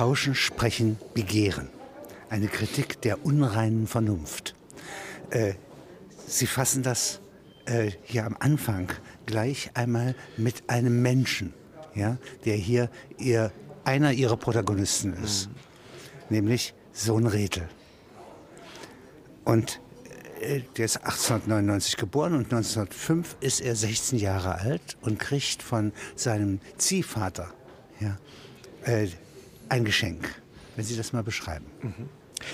Tauschen, Sprechen, Begehren. Eine Kritik der unreinen Vernunft. Äh, Sie fassen das äh, hier am Anfang gleich einmal mit einem Menschen, ja, der hier ihr, einer ihrer Protagonisten ist, mhm. nämlich Sohn Redel. Und äh, der ist 1899 geboren und 1905 ist er 16 Jahre alt und kriegt von seinem Ziehvater ja, äh, ein Geschenk. Wenn Sie das mal beschreiben. Mhm.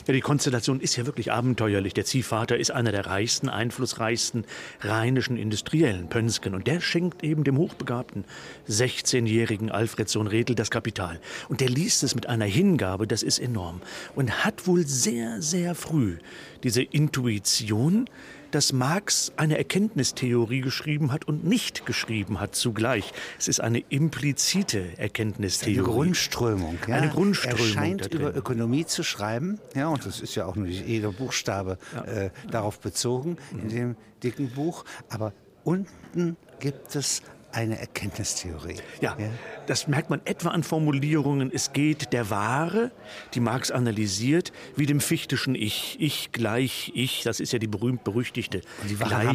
Ja, die Konstellation ist ja wirklich abenteuerlich. Der Ziehvater ist einer der reichsten, einflussreichsten rheinischen Industriellen, Pönsken. Und der schenkt eben dem hochbegabten 16-jährigen Alfred Sohn Redl das Kapital. Und der liest es mit einer Hingabe, das ist enorm. Und hat wohl sehr, sehr früh diese Intuition, dass Marx eine Erkenntnistheorie geschrieben hat und nicht geschrieben hat zugleich. Es ist eine implizite Erkenntnistheorie. Eine Grundströmung. Ja? Eine Grundströmung. Er scheint über Ökonomie zu schreiben. Ja, und das ist ja auch nur jeder Buchstabe ja. äh, darauf bezogen in mhm. dem dicken Buch. Aber unten gibt es eine Erkenntnistheorie. Ja, ja, das merkt man etwa an Formulierungen. Es geht der Ware, die Marx analysiert, wie dem fichtischen Ich. Ich gleich Ich, das ist ja die berühmt-berüchtigte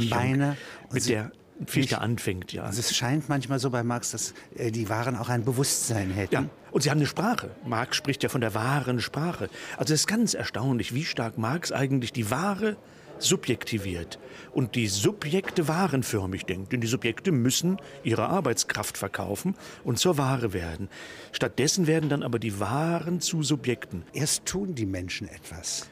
Beine. Mit der Fichte anfängt, ja. Also es scheint manchmal so bei Marx, dass äh, die Waren auch ein Bewusstsein hätten. Ja, und sie haben eine Sprache. Marx spricht ja von der wahren Sprache. Also es ist ganz erstaunlich, wie stark Marx eigentlich die wahre subjektiviert und die Subjekte warenförmig denkt. Denn die Subjekte müssen ihre Arbeitskraft verkaufen und zur Ware werden. Stattdessen werden dann aber die Waren zu Subjekten. Erst tun die Menschen etwas.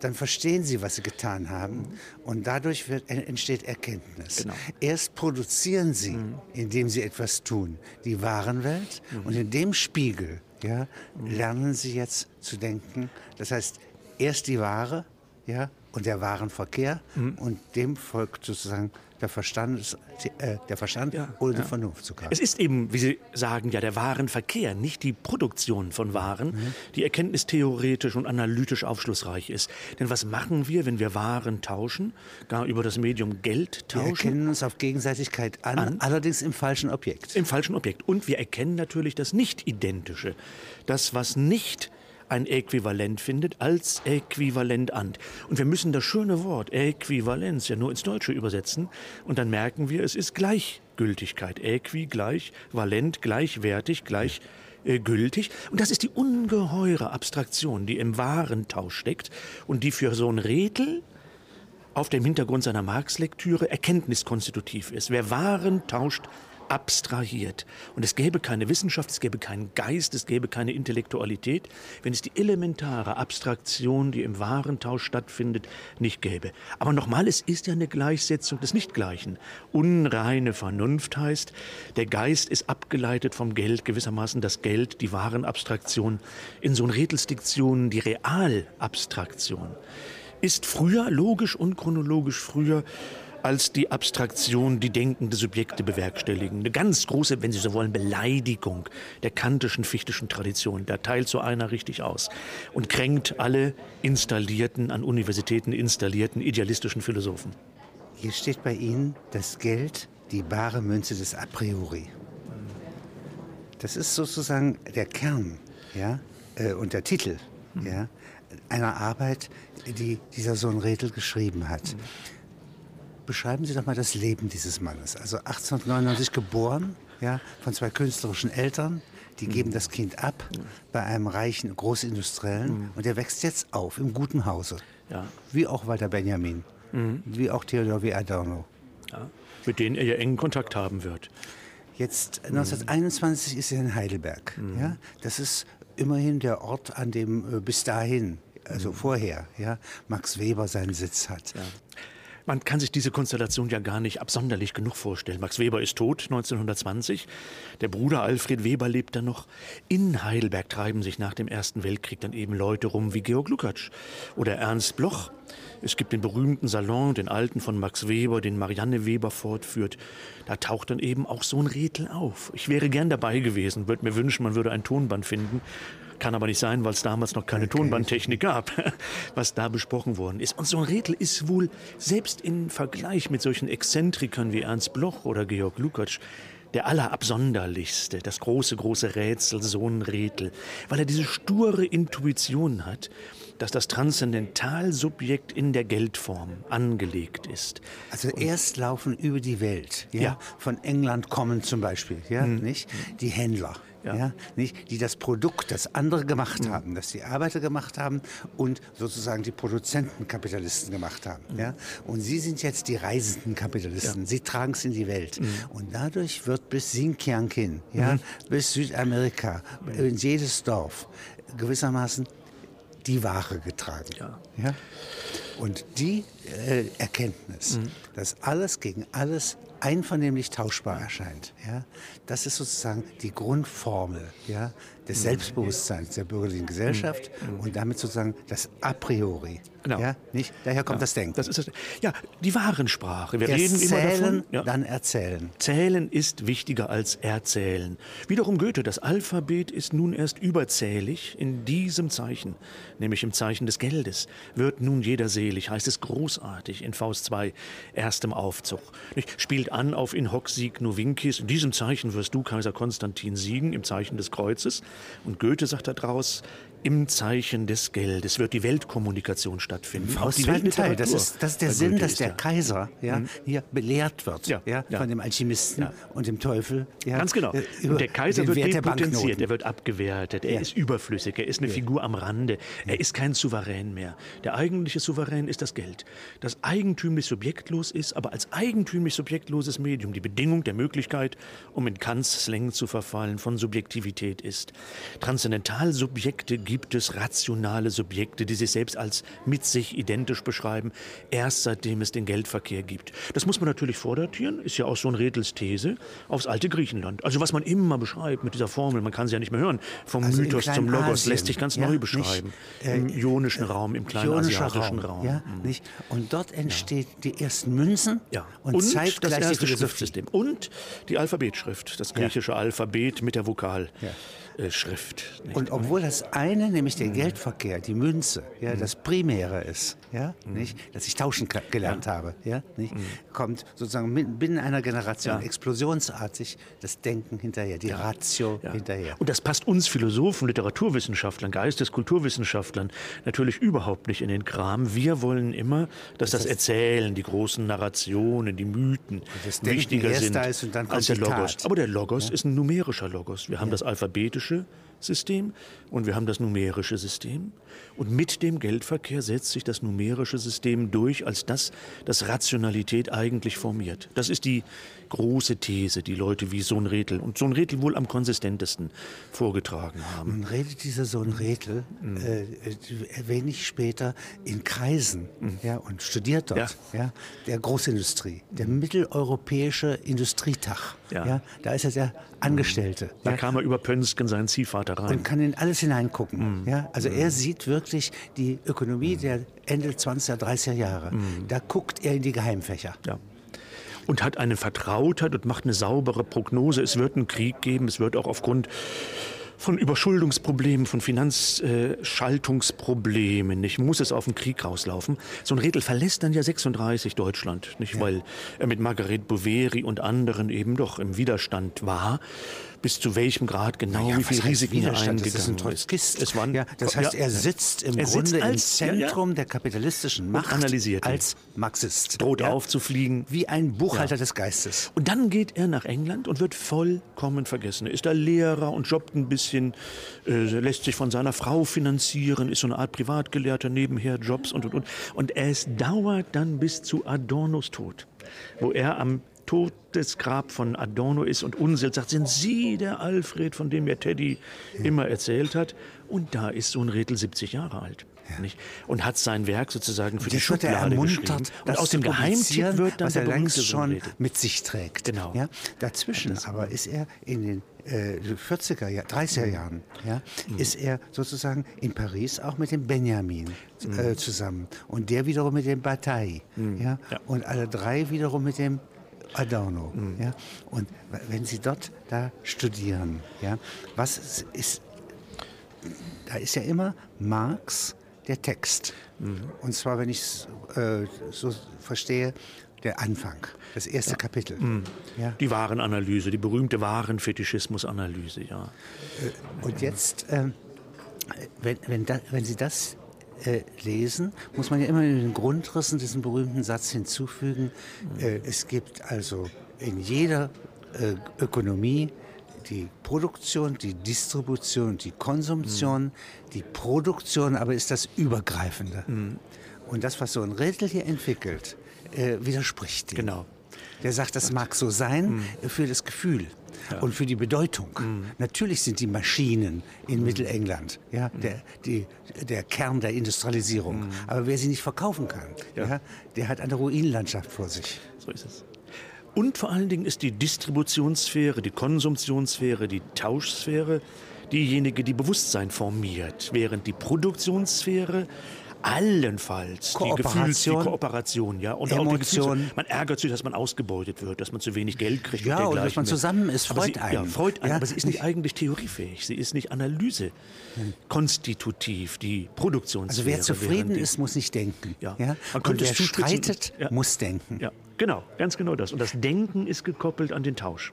Dann verstehen sie, was sie getan haben. Und dadurch wird, entsteht Erkenntnis. Genau. Erst produzieren sie, mhm. indem sie etwas tun, die Warenwelt. Mhm. Und in dem Spiegel ja, lernen sie jetzt zu denken. Das heißt, erst die Ware, ja, und der Warenverkehr mhm. und dem folgt sozusagen der Verstand, äh, der Verstand ja, ohne ja. die Vernunft zu Es ist eben, wie Sie sagen, ja der Warenverkehr, nicht die Produktion von Waren, mhm. die erkenntnistheoretisch und analytisch aufschlussreich ist. Denn was machen wir, wenn wir Waren tauschen, gar über das Medium Geld tauschen? Wir erkennen uns auf Gegenseitigkeit an, an allerdings im falschen Objekt. Im falschen Objekt. Und wir erkennen natürlich das Nicht-Identische, das, was nicht ein Äquivalent findet, als Äquivalent an. Und wir müssen das schöne Wort Äquivalenz ja nur ins Deutsche übersetzen und dann merken wir, es ist Gleichgültigkeit. Äqui gleich, valent gleichwertig, gleich äh, gültig. Und das ist die ungeheure Abstraktion, die im Warentausch steckt und die für so ein Rätel auf dem Hintergrund seiner Marx-Lektüre erkenntniskonstitutiv ist. Wer Waren tauscht, abstrahiert. Und es gäbe keine Wissenschaft, es gäbe keinen Geist, es gäbe keine Intellektualität, wenn es die elementare Abstraktion, die im Warentausch stattfindet, nicht gäbe. Aber nochmal, es ist ja eine Gleichsetzung des Nichtgleichen. Unreine Vernunft heißt, der Geist ist abgeleitet vom Geld, gewissermaßen das Geld, die Warenabstraktion, in so Rätelsdiktionen die Realabstraktion. Ist früher, logisch und chronologisch früher, als die Abstraktion, die denkende Subjekte bewerkstelligen. Eine ganz große, wenn Sie so wollen, Beleidigung der kantischen, fichtischen Tradition. Da teilt so einer richtig aus und kränkt alle installierten, an Universitäten installierten idealistischen Philosophen. Hier steht bei Ihnen das Geld, die bare Münze des A priori. Das ist sozusagen der Kern ja, äh, und der Titel ja, einer Arbeit, die dieser Sohn Redl geschrieben hat. Beschreiben Sie doch mal das Leben dieses Mannes. Also 1899 geboren, ja, von zwei künstlerischen Eltern. Die mhm. geben das Kind ab bei einem reichen Großindustriellen mhm. und er wächst jetzt auf im guten Hause. Ja. Wie auch Walter Benjamin, mhm. wie auch Theodor W. Adorno. Ja. Mit denen er ja engen Kontakt haben wird. Jetzt 1921 mhm. ist er in Heidelberg. Mhm. Ja? Das ist immerhin der Ort, an dem äh, bis dahin, also mhm. vorher, ja, Max Weber seinen Sitz hat. Ja. Man kann sich diese Konstellation ja gar nicht absonderlich genug vorstellen. Max Weber ist tot 1920. Der Bruder Alfred Weber lebt dann noch. In Heidelberg treiben sich nach dem Ersten Weltkrieg dann eben Leute rum wie Georg Lukacs oder Ernst Bloch. Es gibt den berühmten Salon, den alten von Max Weber, den Marianne Weber fortführt. Da taucht dann eben auch so ein Rätel auf. Ich wäre gern dabei gewesen, würde mir wünschen, man würde ein Tonband finden. Kann aber nicht sein, weil es damals noch keine. Tonbandtechnik gab, was da besprochen worden ist. Und so ein Rädel ist wohl selbst im Vergleich mit solchen Exzentrikern wie Ernst Bloch oder Georg Lukacs der allerabsonderlichste, das große, große Rätsel, Sohn Redel, weil er diese sture Intuition hat, dass das Transzendentalsubjekt in der Geldform angelegt ist. Also erst laufen über die Welt, ja, ja. von England kommen zum Beispiel, ja, mhm. nicht die Händler. Ja. ja. nicht, die das Produkt, das andere gemacht mhm. haben, das die Arbeiter gemacht haben und sozusagen die Produzentenkapitalisten gemacht haben. Mhm. Ja. Und sie sind jetzt die reisenden Kapitalisten. Ja. Sie tragen es in die Welt. Mhm. Und dadurch wird bis Xinjiang hin, ja, mhm. bis Südamerika, in jedes Dorf gewissermaßen die Ware getragen. Ja. ja? Und die äh, Erkenntnis, mhm. dass alles gegen alles einvernehmlich tauschbar erscheint, ja, das ist sozusagen die Grundformel ja, des mhm. Selbstbewusstseins der bürgerlichen Gesellschaft mhm. und damit sozusagen das A priori. Genau. Ja, nicht? Daher kommt ja, das Denken. Das ist das, ja, die Warensprache. Wir Erst reden immer davon. Ja. Dann erzählen. Zählen ist wichtiger als erzählen. Wiederum Goethe, das Alphabet ist nun erst überzählig in diesem Zeichen, nämlich im Zeichen des Geldes. Wird nun jeder selig, heißt es großartig in Faust 2, erstem Aufzug. Spielt an auf in hoc sieg novincis. In diesem Zeichen wirst du, Kaiser Konstantin, siegen, im Zeichen des Kreuzes. Und Goethe sagt daraus, im Zeichen des Geldes wird die Weltkommunikation stattfinden. Aus zweiten Teil. Das ist, das ist der Sinn, dass der Kaiser ja, mhm. hier belehrt wird ja, ja, von dem Alchemisten und dem Teufel. Ganz genau. Äh, Und der Kaiser wird depotenziert, er wird abgewertet, er ist überflüssig, er ist eine Figur am Rande, er ist kein Souverän mehr. Der eigentliche Souverän ist das Geld, das eigentümlich subjektlos ist, aber als eigentümlich subjektloses Medium die Bedingung der Möglichkeit, um in Kants Slang zu verfallen, von Subjektivität ist. Transzendentalsubjekte gibt es rationale Subjekte, die sich selbst als mit sich identisch beschreiben, erst seitdem es den Geldverkehr gibt. Das muss man natürlich vordatieren, ist ja auch so ein Redels These, aufs alte Griechenland. Also was man immer beschreibt mit dieser Formel, man kann sie ja nicht mehr hören, vom also Mythos zum Logos, lässt sich ganz ja, neu beschreiben. Nicht, äh, Im ionischen äh, Raum, im kleinasiatischen Raum. Raum. Ja, mhm. Und dort entstehen die ersten Münzen und, und zeitgleich das erste Schriftsystem. Und die Alphabetschrift, das griechische Alphabet mit der Vokal. Äh, Schrift. Und obwohl das eine, nämlich der Geldverkehr, die Münze, ja, das Primäre ist, ja, mhm. nicht, dass ich tauschen gelernt habe, ja, nicht, mhm. kommt sozusagen binnen einer Generation explosionsartig das Denken hinterher, die Ratio hinterher. Und das passt uns Philosophen, Literaturwissenschaftlern, Geistes-, Kulturwissenschaftlern natürlich überhaupt nicht in den Kram. Wir wollen immer, dass das, das Erzählen, die großen Narrationen, die Mythen wichtiger sind als der Logos. Aber der Logos ist ein numerischer Logos. Wir haben das alphabetische physische System und wir haben das numerische System. Und mit dem Geldverkehr setzt sich das numerische System durch als das, das Rationalität eigentlich formiert. Das ist die große These, die Leute wie Sohn Rethel und Sohn Rethel wohl am konsistentesten vorgetragen haben. Nun redet dieser Sohn Rethel, mhm. äh, erwähne ich später, in Kreisen mhm. ja, und studiert dort, ja. ja der Großindustrie, der mhm. mitteleuropäische Industrietag. Ja. ja. da ist er der Angestellte. Da kam er über Pönsken, seinen Ziehvater, rein. Und kann in alles hineingucken. Mhm. Ja, also er mhm. Sieht wirklich die Ökonomie mhm. der Ende 20er, 30er Jahre. Da guckt er in die Geheimfächer. Ja und hat eine Vertrautheit und macht eine saubere Prognose. Es wird einen Krieg geben, es wird auch aufgrund von Überschuldungsproblemen, von Finanzschaltungsproblemen, nicht, muss es auf den Krieg rauslaufen. So ein Redel verlässt dann ja 36 Deutschland, nicht, ja. weil er mit Margaret Boveri und anderen eben doch im Widerstand war bis zu welchem Grad genau, ja, wie viel Risiken er eingegangen das ist. Ein Trotzkist. Es waren, ja, das heißt, er sitzt im er Grunde sitzt als, im Zentrum ja, der kapitalistischen Macht analysiert als Marxist. Droht aufzufliegen. Wie ein Buchhalter des Geistes. Und dann geht er nach England und wird vollkommen vergessen. Er ist da Lehrer und jobbt ein bisschen, äh, lässt sich von seiner Frau finanzieren, ist so eine Art Privatgelehrter, nebenher Jobs und, und, und. Und es dauert dann bis zu Adornos Tod, wo er am Todesgrab von Adorno ist und Unseld sagt, sind Sie der Alfred, von dem mir Teddy ja. immer erzählt hat? Und da ist so ein Redel 70 Jahre alt. Ja. Nicht? Und hat sein Werk sozusagen für und die Schublade geschrieben. Und aus dem Geheimtipp wird dann was er längst schon mit sich trägt. Genau. Ja? Dazwischen aber ist er in den äh, 40er, Jahr, 30er mhm. Jahren, ja, mhm. ist er sozusagen in Paris auch mit dem Benjamin mhm. äh, zusammen. Und der wiederum mit dem Bataille. Ja? ja? Und alle drei wiederum mit dem Adorno. Mhm. Ja? Und wenn Sie dort da studieren, ja, was ist, da ist ja immer Marx der Text. Mhm. Und zwar, wenn ich es äh, so verstehe, der Anfang, das erste Kapitel. Ja. Die Warenanalyse, die berühmte Warenfetischismusanalyse, ja. Und jetzt, ähm, wenn, wenn, da, wenn Sie das äh, lesen, muss man ja immer in den Grundrissen diesen berühmten Satz hinzufügen, äh, es gibt also in jeder äh, Ökonomie die Produktion, die Distribution, die Konsumtion, die Produktion, aber ist das Übergreifende. Und das, was so ein Rädel hier entwickelt, äh, widerspricht dem. Genau. Der sagt, das mag so sein für das Gefühl und für die Bedeutung. Natürlich sind die Maschinen in Mittelengland ja, der, die, der Kern der Industrialisierung. Aber wer sie nicht verkaufen kann, ja. der hat eine Ruinenlandschaft vor sich. So ist es. Und vor allen Dingen ist die Distributionssphäre, die Konsumtionssphäre, die Tauschsphäre diejenige, die Bewusstsein formiert, während die Produktionssphäre allenfalls die Gefühls, die Kooperation, ja, und auch die Emotion. Gefühls, man ärgert sich, dass man ausgebeutet wird, dass man zu wenig Geld kriegt. Ja, und oder dergleichen dass man zusammen ist, Aber freut sie, einen. Ja, freut einen, Ja, aber sie ist nicht eigentlich theoriefähig, sie ist nicht Analyse konstitutiv, die Produktionssphäre. Also wer zufrieden ist, muss nicht denken. Ja. Ja? Man Und könnte wer streitet, muss denken. Ja, genau, ganz genau das. Und das Denken ist gekoppelt an den Tausch.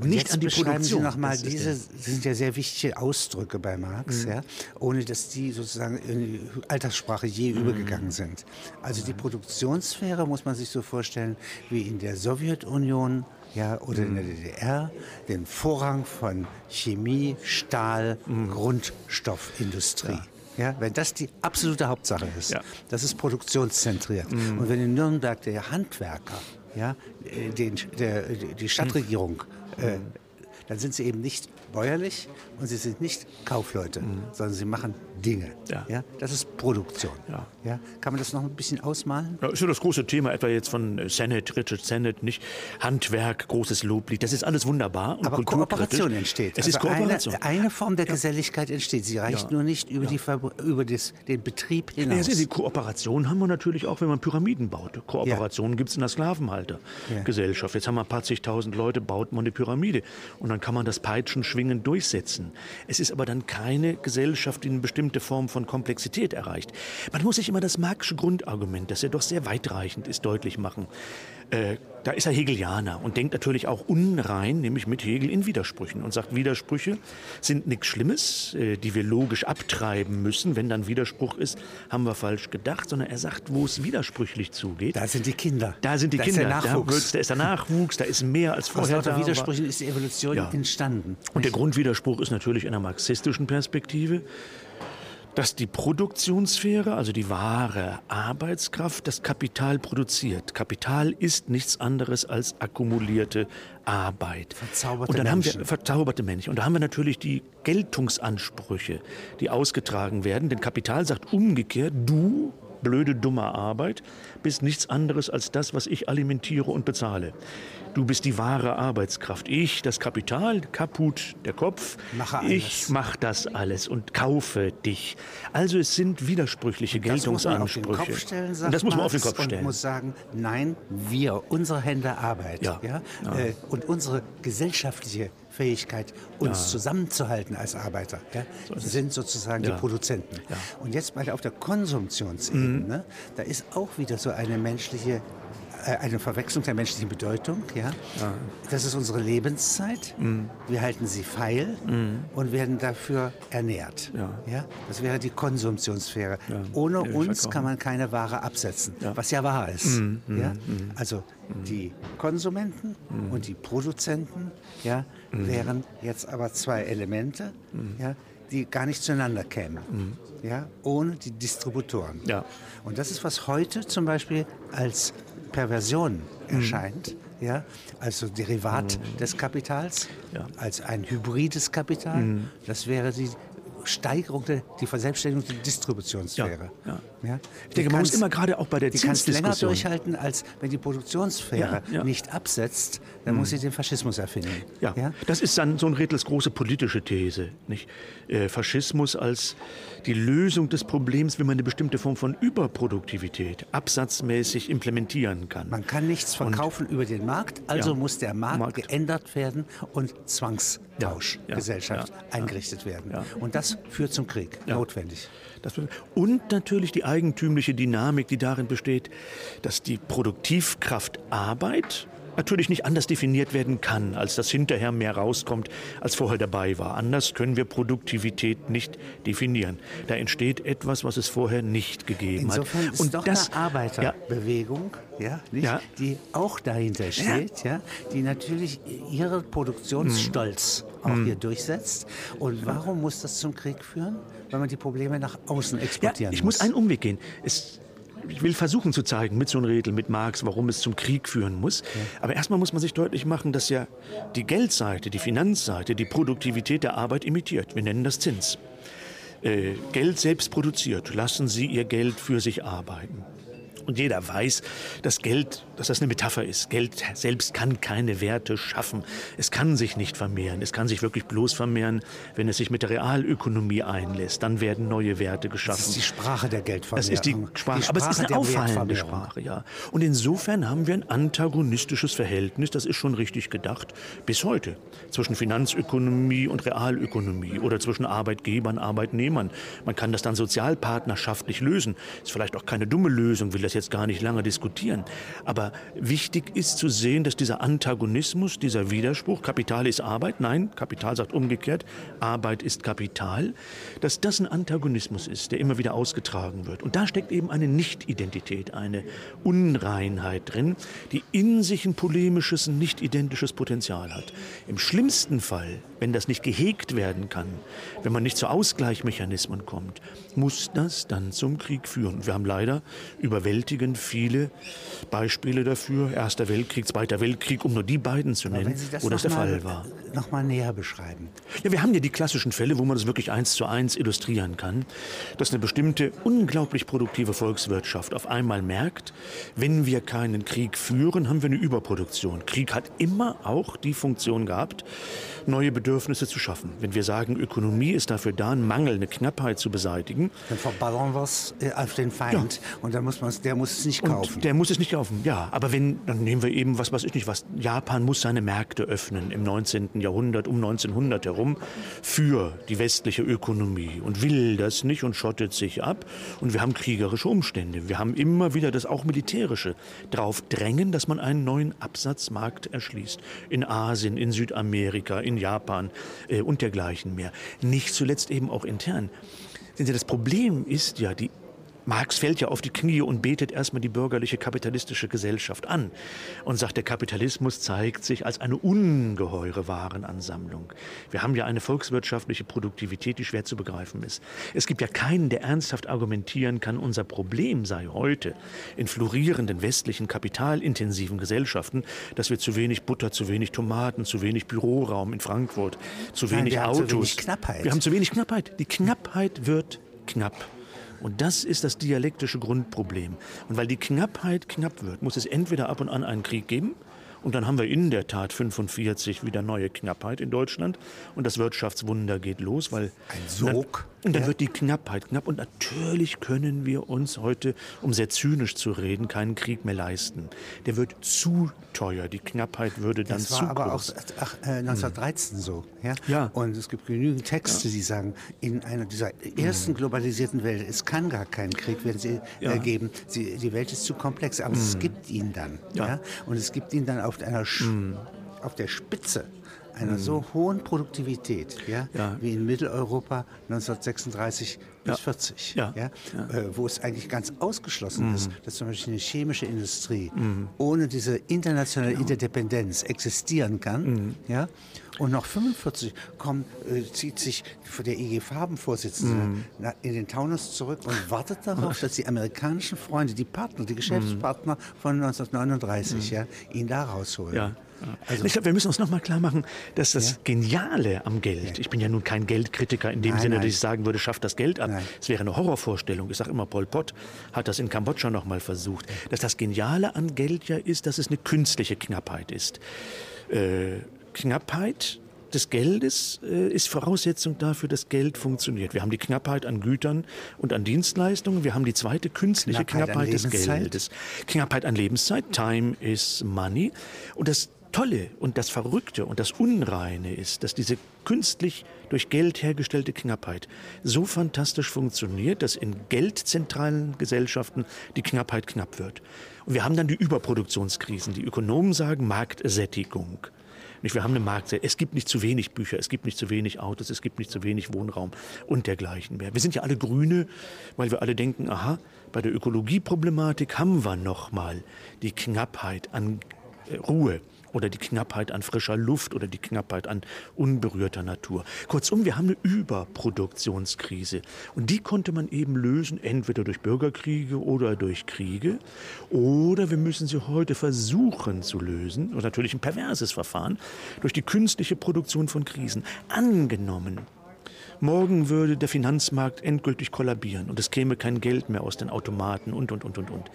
Und, nicht jetzt an die beschreiben Produktion. Sie nochmal diese, sind ja sehr wichtige Ausdrücke bei Marx, ja, ohne dass die sozusagen in die Alltagssprache je übergegangen sind. Also die Produktionssphäre muss man sich so vorstellen wie in der Sowjetunion ja, oder in der DDR, den Vorrang von Chemie, Stahl, Grundstoffindustrie. Ja, wenn das die absolute Hauptsache ist, Ja. das ist produktionszentriert. Und wenn in Nürnberg der Handwerker ja, äh, den, der, die Stadtregierung, äh, dann sind sie eben nicht bäuerlich und sie sind nicht Kaufleute, sondern sie machen Dinge. Ja. das ist Produktion. Ja. Ja, kann man das noch ein bisschen ausmalen? Ja, ist ja das große Thema, etwa jetzt von äh, Sennett, Richard Sennett, nicht? Handwerk, großes Loblied, das ist alles wunderbar und Aber. Kooperation entsteht. Es ist Also Kooperation. Eine, eine Form der Geselligkeit entsteht. Sie reicht Ja. nur nicht über, die, über das, den Betrieb Ja, hinaus. sehen Sie, Kooperation haben wir natürlich auch, wenn man Pyramiden baut. Kooperation gibt es in der Sklavenhaltergesellschaft. Jetzt haben wir ein paar zigtausend Leute, baut man eine Pyramide. Und dann kann man das Peitschenschwingen durchsetzen. Es ist aber dann keine Gesellschaft, die eine bestimmte Form von Komplexität erreicht. Man muss sich immer das Marxische Grundargument, das ja doch sehr weitreichend ist, deutlich machen. Äh, da ist er Hegelianer und denkt natürlich auch unrein, nämlich mit Hegel in Widersprüchen und sagt, Widersprüche sind nichts Schlimmes, äh, die wir logisch abtreiben müssen. Wenn dann Widerspruch ist, haben wir falsch gedacht, sondern er sagt, wo es widersprüchlich zugeht. Da sind die Kinder. Da sind die da Kinder, Ist der Nachwuchs. Da, da ist der Nachwuchs, da ist mehr als Aus vorher lauter war. Widersprüchen ist die Evolution Ja. entstanden. Und der Grundwiderspruch ist natürlich in der marxistischen Perspektive, dass die Produktionssphäre, also die wahre Arbeitskraft, das Kapital produziert. Kapital ist nichts anderes als akkumulierte Arbeit. Verzauberte Und dann haben Menschen. wir verzauberte Menschen. Und da haben wir natürlich die Geltungsansprüche, die ausgetragen werden. Denn Kapital sagt umgekehrt, du blöde, dumme Arbeit, bist nichts anderes als das, was ich alimentiere und bezahle. Du bist die wahre Arbeitskraft. Ich, das Kapital, kaputt, der Kopf. Mache alles. Ich mache das alles und kaufe dich. Also es sind widersprüchliche Das muss man auf den Geltungsansprüche. Kopf stellen, und das muss man auf den Kopf Und stellen. muss sagen, nein, wir, unsere Hände Arbeit. Ja. Ja. Äh, und unsere gesellschaftliche Fähigkeit, uns zusammenzuhalten als Arbeiter, ja, sind sozusagen Ja. die Produzenten. Ja. Und jetzt bei der, auf der Konsumtionsebene, da ist auch wieder so eine menschliche eine Verwechslung der menschlichen Bedeutung. Ja? Das ist unsere Lebenszeit. Mhm. Wir halten sie feil und werden dafür ernährt. Ja. Das wäre die Konsumtionssphäre. Ohne Ja, uns verkaufen. kann man keine Ware absetzen, Ja. Mhm, was ja wahr ist. ja? Also die Konsumenten Mhm. und die Produzenten ja, wären jetzt aber zwei Elemente, Mhm. ja, die gar nicht zueinander kämen, ja, ohne die Distributoren. Ja. Und das ist, was heute zum Beispiel als Perversion erscheint, ja, also Derivat des Kapitals, Ja. als ein hybrides Kapital. Das wäre die Steigerung, der, die Verselbstständigung der Distributionssphäre. Ja, Ja. Ich denke, man muss immer gerade auch bei der die kannst länger durchhalten, als wenn die Produktionssphäre Ja, ja. nicht absetzt, dann muss sie den Faschismus erfinden. Ja, das ist dann so ein Redels große politische These. Nicht? Äh, Faschismus als die Lösung des Problems, wenn man eine bestimmte Form von Überproduktivität absatzmäßig implementieren kann. Man kann nichts verkaufen über den Markt, also Ja. muss der Markt, Markt. geändert werden und zwangs Tauschgesellschaft ja, ja, eingerichtet werden. Und das führt zum Krieg, notwendig. und natürlich die eigentümliche Dynamik, die darin besteht, dass die Produktivkraft Arbeit natürlich nicht anders definiert werden kann, als dass hinterher mehr rauskommt, als vorher dabei war. Anders können wir Produktivität nicht definieren. Da entsteht etwas, was es vorher nicht gegeben Insofern hat. Ist Und doch das, eine Arbeiterbewegung, ja, ja. die auch dahinter steht, ja. ja die natürlich ihren Produktionsstolz hm. auch hm. hier durchsetzt. Und warum muss das zum Krieg führen? Weil man die Probleme nach außen exportieren ja, ich muss. Ich muss einen Umweg gehen. Es ich will versuchen zu zeigen mit so einem Redel, mit Marx, warum es zum Krieg führen muss. Ja. Aber erstmal muss man sich deutlich machen, dass ja die Geldseite, die Finanzseite, die Produktivität der Arbeit imitiert. Wir nennen das Zins. Äh, Geld selbst produziert. Lassen Sie Ihr Geld für sich arbeiten. Und jeder weiß, dass Geld, dass das eine Metapher ist. Geld selbst kann keine Werte schaffen. Es kann sich nicht vermehren. Es kann sich wirklich bloß vermehren, wenn es sich mit der Realökonomie einlässt. Dann werden neue Werte geschaffen. Das ist die Sprache der Geldvermehrung. Das ist die Sprache, die Sprache aber es ist eine auffallende Sprache, ja. Und insofern haben wir ein antagonistisches Verhältnis, das ist schon richtig gedacht, bis heute. Zwischen Finanzökonomie und Realökonomie oder zwischen Arbeitgebern, Arbeitnehmern. Man kann das dann sozialpartnerschaftlich lösen. Ist vielleicht auch keine dumme Lösung, will das jetzt gar nicht lange diskutieren. Aber wichtig ist zu sehen, dass dieser Antagonismus, dieser Widerspruch, Kapital ist Arbeit, nein, Kapital sagt umgekehrt, Arbeit ist Kapital, dass das ein Antagonismus ist, der immer wieder ausgetragen wird. Und da steckt eben eine Nicht-Identität, eine Unreinheit drin, die in sich ein polemisches, nicht identisches Potenzial hat. Im schlimmsten Fall, wenn das nicht gehegt werden kann, wenn man nicht zu Ausgleichsmechanismen kommt, muss das dann zum Krieg führen. Wir haben leider überwältigend viele Beispiele dafür. Erster Weltkrieg, Zweiter Weltkrieg, um nur die beiden zu nennen, wo das der mal, Fall war. Noch mal näher beschreiben. Ja, wir haben ja die klassischen Fälle, wo man das wirklich eins zu eins illustrieren kann, dass eine bestimmte unglaublich produktive Volkswirtschaft auf einmal merkt, wenn wir keinen Krieg führen, haben wir eine Überproduktion. Krieg hat immer auch die Funktion gehabt, neue Bedürfnisse zu schaffen. Wenn wir sagen, Ökonomie ist dafür da, einen Mangel, eine Knappheit zu beseitigen. Dann verballern wir es äh, auf den Feind ja. und dann muss man der muss es nicht kaufen. Und der muss es nicht kaufen, ja. Aber wenn, dann nehmen wir eben, was weiß ich nicht, was, Japan muss seine Märkte öffnen im 19. Jahrhundert, um 1900 herum, für die westliche Ökonomie und will das nicht und schottet sich ab. Und wir haben kriegerische Umstände. Wir haben immer wieder das auch militärische drauf drängen, dass man einen neuen Absatzmarkt erschließt. In Asien, in Südamerika, in Japan äh, und dergleichen mehr. Nicht zuletzt eben auch intern. Denn das Problem ist ja die Marx fällt ja auf die Knie und betet erstmal die bürgerliche kapitalistische Gesellschaft an und sagt, der Kapitalismus zeigt sich als eine ungeheure Warenansammlung. Wir haben ja eine volkswirtschaftliche Produktivität, die schwer zu begreifen ist. Es gibt ja keinen, der ernsthaft argumentieren kann, unser Problem sei heute in florierenden westlichen kapitalintensiven Gesellschaften, dass wir zu wenig Butter, zu wenig Tomaten, zu wenig Büroraum in Frankfurt, zu wenig Nein, wir Autos. Haben zu wenig Knappheit. Wir haben zu wenig Knappheit. Die Knappheit wird knapp. Und das ist das dialektische Grundproblem. Und weil die Knappheit knapp wird, muss es entweder ab und an einen Krieg geben, und dann haben wir in der Tat 45 wieder neue Knappheit in Deutschland. Und das Wirtschaftswunder geht los, weil. Ein Sog. Und dann ja. wird die Knappheit knapp. Und natürlich können wir uns heute, um sehr zynisch zu reden, keinen Krieg mehr leisten. Der wird zu teuer. Die Knappheit würde dann das zu war aber groß. auch ach, äh, 1913 hm. so. Ja? ja. Und es gibt genügend Texte, ja. die sagen, in einer dieser ersten hm. globalisierten Welt, es kann gar keinen Krieg werden sie, äh, geben. Sie, die Welt ist zu komplex, aber hm. es gibt ihn dann. Ja. Und es gibt ihn dann auf einer mm. auf der Spitze einer so hohen Produktivität, ja, ja, wie in Mitteleuropa 1936 bis ja. 40, ja. ja äh, wo es eigentlich ganz ausgeschlossen mm. ist, dass zum Beispiel eine chemische Industrie mm. ohne diese internationale genau. Interdependenz existieren kann, mm. ja, und noch 45 kommt, äh, zieht sich der IG Farben-Vorsitzende mm. in den Taunus zurück und wartet darauf, dass die amerikanischen Freunde, die Partner, die Geschäftspartner von 1939, ja, ihn da rausholen. Also, ich glaube, wir müssen uns noch mal klar machen, dass das ja? Geniale am Geld, ja. ich bin ja nun kein Geldkritiker in dem nein, Sinne, nein. dass ich sagen würde, schafft das Geld ab. Es wäre eine Horrorvorstellung. Ich sage immer, Pol Pot hat das in Kambodscha noch mal versucht. Dass das Geniale an Geld ja ist, dass es eine künstliche Knappheit ist. Äh, Knappheit des Geldes äh, ist Voraussetzung dafür, dass Geld funktioniert. Wir haben die Knappheit an Gütern und an Dienstleistungen. Wir haben die zweite künstliche Knappheit, Knappheit des Geldes. Knappheit an Lebenszeit. Time is money. Und das Tolle und das Verrückte und das Unreine ist, dass diese künstlich durch Geld hergestellte Knappheit so fantastisch funktioniert, dass in geldzentralen Gesellschaften die Knappheit knapp wird. Und wir haben dann die Überproduktionskrisen. Die Ökonomen sagen Marktsättigung. Wir haben eine Markt. Es gibt nicht zu wenig Bücher, es gibt nicht zu wenig Autos, es gibt nicht zu wenig Wohnraum und dergleichen mehr. Wir sind ja alle Grüne, weil wir alle denken, aha, bei der Ökologieproblematik haben wir noch mal die Knappheit an äh, Ruhe oder die Knappheit an frischer Luft oder die Knappheit an unberührter Natur. Kurzum, wir haben eine Überproduktionskrise. Und die konnte man eben lösen, entweder durch Bürgerkriege oder durch Kriege. Oder wir müssen sie heute versuchen zu lösen, und natürlich ein perverses Verfahren, durch die künstliche Produktion von Krisen. Angenommen, Morgen würde der Finanzmarkt endgültig kollabieren und es käme kein Geld mehr aus den Automaten und, und, und, und, und.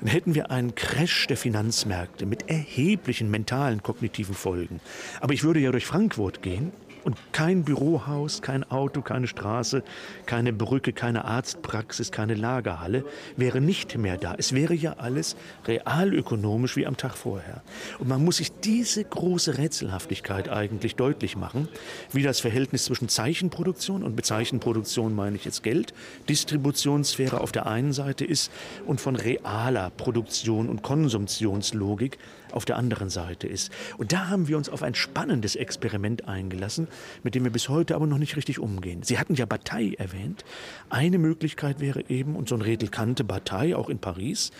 Dann hätten wir einen Crash der Finanzmärkte mit erheblichen mentalen, kognitiven Folgen. Aber ich würde ja durch Frankfurt gehen und kein Bürohaus, kein Auto, keine Straße, keine Brücke, keine Arztpraxis, keine Lagerhalle wäre nicht mehr da. Es wäre ja alles realökonomisch wie am Tag vorher. Und man muss sich diese große Rätselhaftigkeit eigentlich deutlich machen, wie das Verhältnis zwischen Zeichenproduktion und Bezeichenproduktion meine ich jetzt Geld, Distributionssphäre auf der einen Seite ist und von realer Produktion und Konsumptionslogik auf der anderen Seite ist. Und da haben wir uns auf ein spannendes Experiment eingelassen, mit dem wir bis heute aber noch nicht richtig umgehen. Sie hatten ja Bataille erwähnt. Eine Möglichkeit wäre eben, und so ein Rädel kannte Bataille auch in Paris,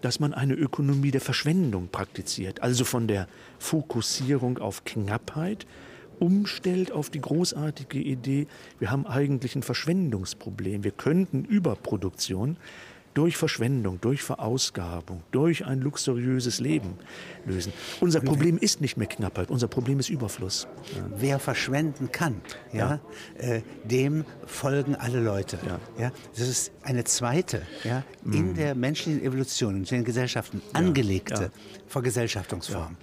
dass man eine Ökonomie der Verschwendung praktiziert, also von der Fokussierung auf Knappheit umstellt auf die großartige Idee, wir haben eigentlich ein Verschwendungsproblem, wir könnten Überproduktion durch Verschwendung, durch Verausgabung, durch ein luxuriöses Leben lösen. Unser Problem ist nicht mehr Knappheit, unser Problem ist Überfluss. Ja. Wer verschwenden kann, ja, ja. Äh, dem folgen alle Leute. Ja. Ja. Das ist eine zweite, ja, in mm. der menschlichen Evolution, in den Gesellschaften angelegte Vergesellschaftungsform.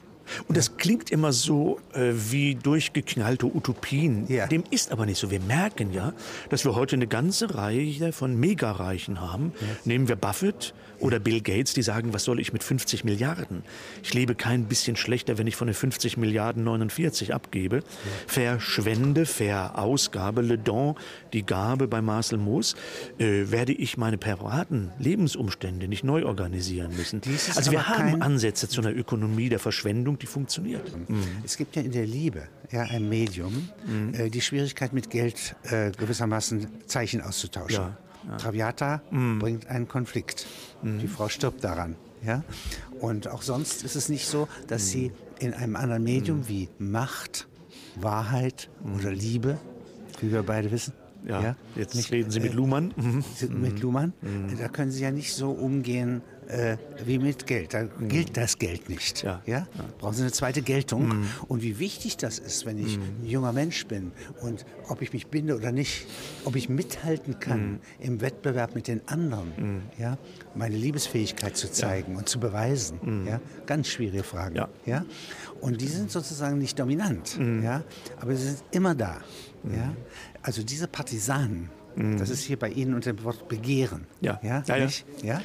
Und das klingt immer so äh, wie durchgeknallte Utopien. Ja. Dem ist aber nicht so. Wir merken ja, dass wir heute eine ganze Reihe von Megareichen haben. Ja. Nehmen wir Buffett oder Bill Gates, die sagen, was soll ich mit 50 Milliarden? Ich lebe kein bisschen schlechter, wenn ich von den 50 Milliarden 49 abgebe. Ja. Verschwende, Verausgabe, Le Don, die Gabe bei Marcel Moos, äh, werde ich meine privaten Lebensumstände nicht neu organisieren müssen. Also wir haben Ansätze zu einer Ökonomie der Verschwendung Beziehung, die funktioniert. Mhm. Es gibt ja in der Liebe ja, ein Medium, mhm. äh, die Schwierigkeit mit Geld äh, gewissermaßen Zeichen auszutauschen. Ja, ja. Traviata mhm. bringt einen Konflikt. Mhm. Die Frau stirbt daran. Ja? Und auch sonst ist es nicht so, dass mhm. sie in einem anderen Medium wie Macht, Wahrheit oder Liebe, wie wir beide wissen, ja, ja, jetzt nicht, reden Sie mit äh, Luhmann. Mhm. Mit Luhmann. Mhm. Da können Sie ja nicht so umgehen äh, wie mit Geld. Da mhm. gilt das Geld nicht. Ja. Ja? Brauchen Sie eine zweite Geltung. Mhm. Und wie wichtig das ist, wenn ich mhm. ein junger Mensch bin und ob ich mich binde oder nicht, ob ich mithalten kann mhm. im Wettbewerb mit den anderen, mhm. ja? meine Liebesfähigkeit zu zeigen ja. und zu beweisen. Mhm. Ja? Ganz schwierige Fragen. Ja. Ja? Und die sind sozusagen nicht dominant, ja? aber sie sind immer da. Ja? Also diese Partisanen, das ist hier bei Ihnen unter dem Wort Begehren. Ja. Ja? ja, ja. ja?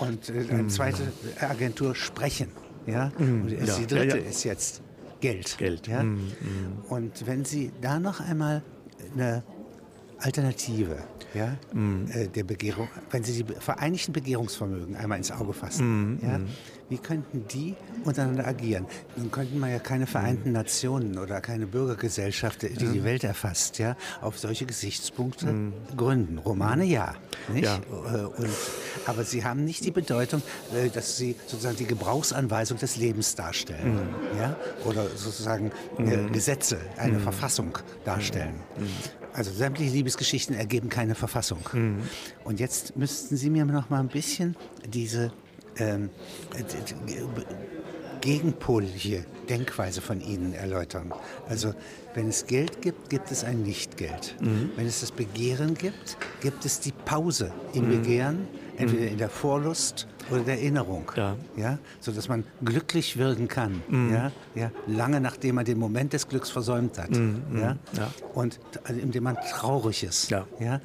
Und äh, eine zweite Agentur sprechen. Ja? Mhm. Und die dritte ist jetzt Geld. Geld. Ja? Mhm. Und wenn Sie da noch einmal eine Alternative ja, mm. der Begehrung, wenn Sie die Vereinigten Begehrungsvermögen einmal ins Auge fassen, mm. ja, wie könnten die untereinander agieren? Nun könnten wir ja keine Vereinten mm. Nationen oder keine Bürgergesellschaft, die die Welt erfasst, ja, auf solche Gesichtspunkte mm. gründen. Romane ja, nicht? Ja. Äh, und, aber sie haben nicht die Bedeutung, äh, dass sie sozusagen die Gebrauchsanweisung des Lebens darstellen, mm. ja, oder sozusagen äh, Gesetze, eine Verfassung darstellen. Also sämtliche Liebesgeschichten ergeben keine Verfassung. Mhm. Und jetzt müssten Sie mir noch mal ein bisschen diese ähm, gegenpolige Denkweise von Ihnen erläutern. Also wenn es Geld gibt, gibt es ein Nichtgeld. Mhm. Wenn es das Begehren gibt, gibt es die Pause im mhm. Begehren, entweder in der Vorlust oder der Erinnerung. Ja. Ja? So dass man glücklich wirken kann. Mhm. Ja? Ja? Lange nachdem man den Moment des Glücks versäumt hat. Mhm. Ja? ja? Und also, indem man traurig ist. Ja. Ja?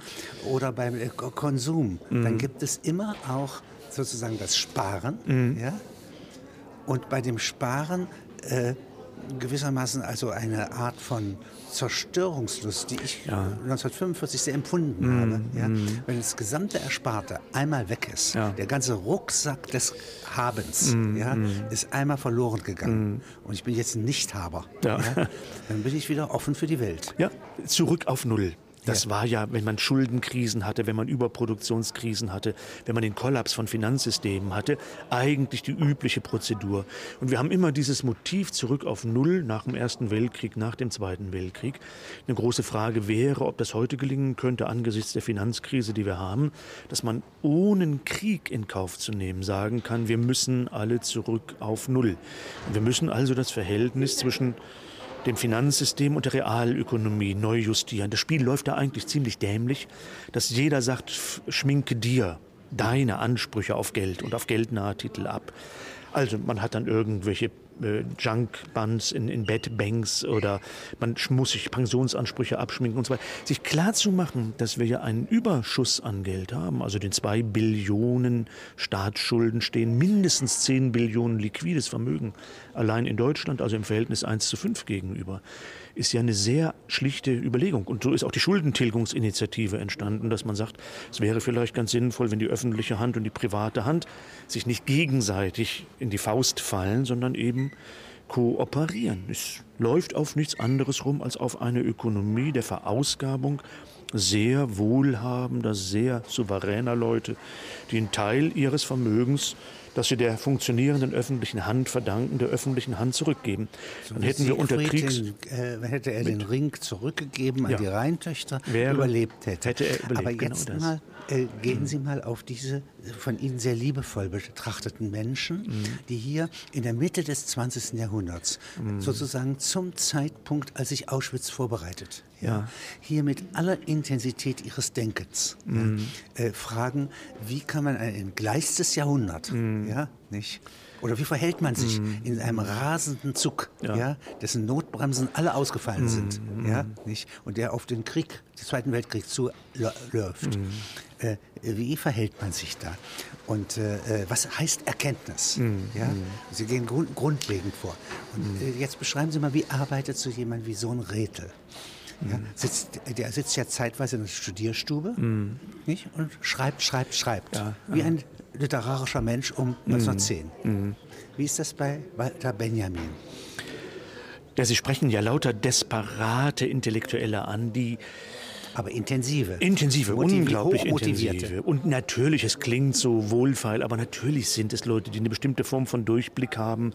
Oder beim äh, Konsum. Mhm. Dann gibt es immer auch sozusagen das Sparen. Mhm. Ja? Und bei dem Sparen äh, gewissermaßen also eine Art von Zerstörungslust, die ich ja. 1945 sehr empfunden mm, habe. Ja? Mm. Wenn das gesamte Ersparte einmal weg ist, ja. der ganze Rucksack des Habens mm, ja, mm. ist einmal verloren gegangen mm. und ich bin jetzt ein Nichthaber, dann bin ich wieder offen für die Welt. Ja, zurück auf Null. Das ja. war ja, wenn man Schuldenkrisen hatte, wenn man Überproduktionskrisen hatte, wenn man den Kollaps von Finanzsystemen hatte, eigentlich die übliche Prozedur. Und wir haben immer dieses Motiv zurück auf Null nach dem Ersten Weltkrieg, nach dem Zweiten Weltkrieg. Eine große Frage wäre, ob das heute gelingen könnte angesichts der Finanzkrise, die wir haben, dass man ohne Krieg in Kauf zu nehmen sagen kann, wir müssen alle zurück auf Null. Und wir müssen also das Verhältnis zwischen dem Finanzsystem und der Realökonomie neu justieren. Das Spiel läuft da eigentlich ziemlich dämlich, dass jeder sagt, schminke dir deine Ansprüche auf Geld und auf geldnahe Titel ab. Also man hat dann irgendwelche äh, Junk-Buns in, in Bettbanks oder man muss sich Pensionsansprüche abschminken und so weiter. Sich klar zu machen, dass wir ja einen Überschuss an Geld haben, also den zwei Billionen Staatsschulden stehen, mindestens 10 Billionen liquides Vermögen allein in Deutschland, also im Verhältnis 1 zu 5 gegenüber ist ja eine sehr schlichte Überlegung. Und so ist auch die Schuldentilgungsinitiative entstanden, dass man sagt, es wäre vielleicht ganz sinnvoll, wenn die öffentliche Hand und die private Hand sich nicht gegenseitig in die Faust fallen, sondern eben kooperieren. Es läuft auf nichts anderes rum als auf eine Ökonomie der Verausgabung sehr wohlhabender, sehr souveräner Leute, die einen Teil ihres Vermögens das sie der funktionierenden öffentlichen Hand verdanken, der öffentlichen Hand zurückgeben. So Dann hätten wir unter Kriegs... Den, äh, hätte er den Ring zurückgegeben an ja. die Rheintöchter, wäre, überlebt hätte. hätte er überlebt, Aber genau jetzt genau mal, äh, gehen mhm. Sie mal auf diese von Ihnen sehr liebevoll betrachteten Menschen, mhm. die hier in der Mitte des 20. Jahrhunderts, mhm. sozusagen zum Zeitpunkt, als sich Auschwitz vorbereitet, ja. hier mit aller Intensität ihres Denkens mhm. ja, äh, fragen, wie kann man ein entgleistes Jahrhundert, mhm. ja, nicht? Oder wie verhält man sich mhm. in einem rasenden Zug, ja. ja. dessen Notbremsen alle ausgefallen mhm. sind, ja, nicht? Und der auf den Krieg, den Zweiten Weltkrieg zuläuft. Mhm. Äh, wie verhält man sich da? Und äh, äh was heißt Erkenntnis? Mhm. Ja? Sie gehen grund grundlegend vor. Und äh, jetzt beschreiben Sie mal, wie arbeitet so jemand wie Sohn Rethel? Ja, sitzt, der sitzt ja zeitweise in der Studierstube mm. nicht? und schreibt, schreibt, schreibt. Ja, wie ja. ein literarischer Mensch um 1910. Mm. Wie ist das bei Walter Benjamin? Ja, Sie sprechen ja lauter desperate Intellektuelle an, die aber intensive. Intensive, Motivi unglaublich intensive. Und natürlich, es klingt so wohlfeil, aber natürlich sind es Leute, die eine bestimmte Form von Durchblick haben,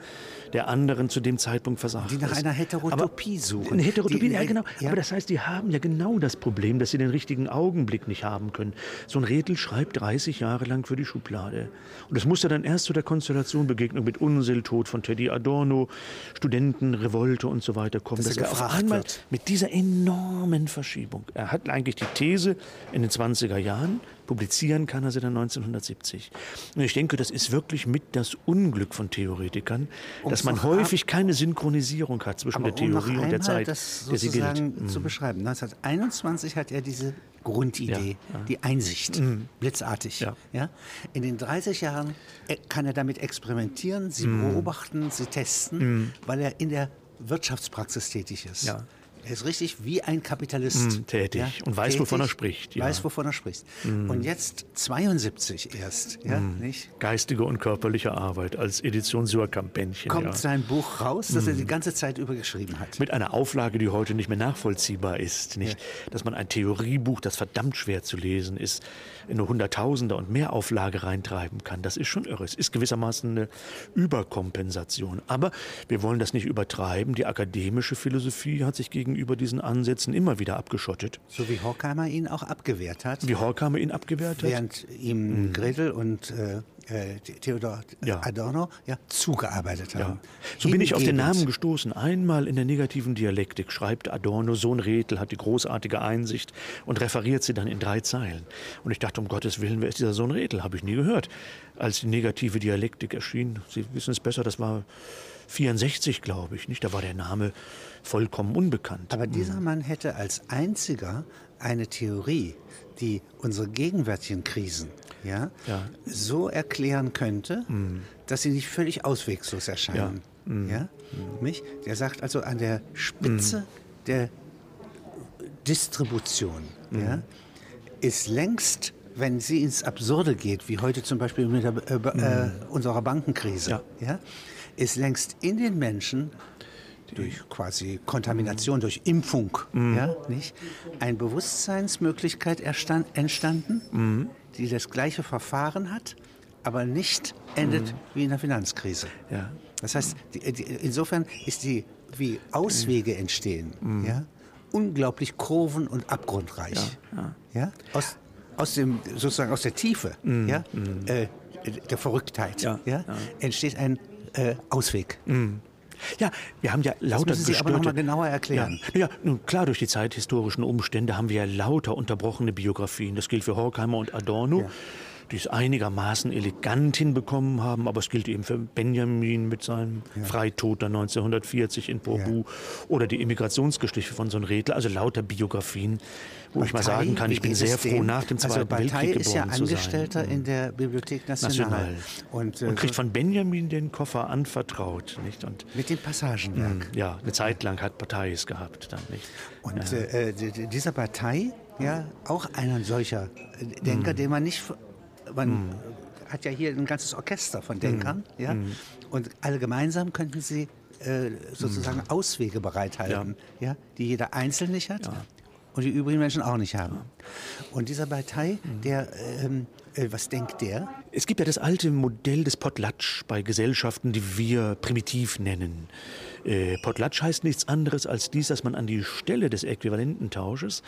der anderen zu dem Zeitpunkt versagt Die nach einer Heterotopie aber suchen. Eine Heterotopie, die, ja genau. Ja. Aber das heißt, die haben ja genau das Problem, dass sie den richtigen Augenblick nicht haben können. So ein Redel schreibt 30 Jahre lang für die Schublade. Und das musste dann erst zu der Konstellation Begegnung mit Unsil, Tod von Teddy Adorno, Studenten, Revolte und so weiter kommen. Dass, dass er auf einmal wird. mit dieser enormen Verschiebung, er hat eigentlich die These in den 20er Jahren, publizieren kann er sie dann 1970. Und ich denke, das ist wirklich mit das Unglück von Theoretikern, um dass man häufig keine Synchronisierung hat zwischen der Theorie um und der Zeit, das der sie gilt. Mhm. zu beschreiben. 1921 hat er diese Grundidee, ja, ja. die Einsicht, mhm. blitzartig. Ja. ja. In den 30 Jahren äh, kann er damit experimentieren, sie mhm. beobachten, sie testen, mhm. weil er in der Wirtschaftspraxis tätig ist. Ja. Er ist richtig wie ein Kapitalist. Mm, tätig ja? und weiß, tätig, wovon er spricht. Ja. Weiß, wovon er spricht. Mm. Und jetzt 72 erst, ja, mm. nicht? Geistige und körperliche Arbeit als Edition Surkampännchen. Kommt ja. sein Buch raus, das er die ganze Zeit über geschrieben hat. Mit einer Auflage, die heute nicht mehr nachvollziehbar ist. Nicht? Dass man ein Theoriebuch, das verdammt schwer zu lesen ist, in eine Hunderttausender und mehr Auflage reintreiben kann. Das ist schon irre. Es ist gewissermaßen eine Überkompensation. Aber wir wollen das nicht übertreiben. Die akademische Philosophie hat sich gegenüber diesen Ansätzen immer wieder abgeschottet. So wie Horkheimer ihn auch abgewehrt hat. Wie Horkheimer ihn abgewehrt hat. Während ihm mhm. Gretel und äh, äh, Theodor ja. Adorno ja, zugearbeitet haben. Ja. So bin ich auf den Namen gestoßen. Einmal in der negativen Dialektik schreibt Adorno, Sohn Rethel hat die großartige Einsicht und referiert sie dann in drei Zeilen. Und ich dachte, um Gottes Willen, wer ist dieser Sohn Rethel? Habe ich nie gehört. Als die negative Dialektik erschien, Sie wissen es besser, das war 64, glaube ich, nicht? Da war der Name vollkommen unbekannt. Aber dieser hm. Mann hätte als einziger eine Theorie, die unsere gegenwärtigen Krisen ja, ja. so erklären könnte, mhm. dass sie nicht völlig auswegslos erscheinen. ja, nicht? der sagt also an der Spitze der Distribution ja, ist längst, wenn sie ins Absurde geht, wie heute zum Beispiel mit der, äh, äh, unserer Bankenkrise, Ja. Ja, ist längst in den Menschen durch quasi Kontamination, durch Impfung, ja, nicht, eine Bewusstseinsmöglichkeit entstanden, die das gleiche Verfahren hat, aber nicht endet wie in der Finanzkrise. Ja. Das heißt, die, die, insofern ist die, wie Auswege entstehen, ja, unglaublich kurven- und abgrundreich. Ja, Aus, aus dem, sozusagen aus der Tiefe ja, äh, der Verrücktheit Ja, ja, entsteht ein äh, Ausweg. Ja, wir haben ja lauter müssen Sie aber noch gestörte- mal genauer erklären. Ja, ja, nun klar, durch die zeithistorischen Umstände haben wir ja lauter unterbrochene Biografien. Das gilt für Horkheimer und Adorno, Ja. Die es einigermaßen elegant hinbekommen haben, aber es gilt eben für Benjamin mit seinem Freitod dann 1940 in Porbu oder die Immigrationsgeschichte von so einem Redler, also lauter Biografien, wo ich mal Bataille, sagen kann, ich bin sehr froh, dem? nach dem also Zweiten Bataille Weltkrieg ist ja geboren zu sein. Angestellter in der Bibliothek National. National. Und, äh, Und kriegt von Benjamin den Koffer anvertraut, nicht? Und mit dem Passagenwerk. ja, eine Zeit lang hat Partei es gehabt dann, nicht? Und äh, äh, dieser Partei, ja, auch ein solcher Denker, Mhm. den man nicht, man hat ja hier ein ganzes Orchester von Denkern, Mhm. ja, und alle gemeinsam könnten sie äh, sozusagen Auswege bereithalten, ja. die jeder einzeln nicht hat und die übrigen Menschen auch nicht haben. Und dieser Partei, Mhm. der, ähm, äh, was denkt der? Es gibt ja das alte Modell des Potlatsch bei Gesellschaften, die wir primitiv nennen. Äh, Potlatsch heißt nichts anderes als dies, dass man an die Stelle des Äquivalententausches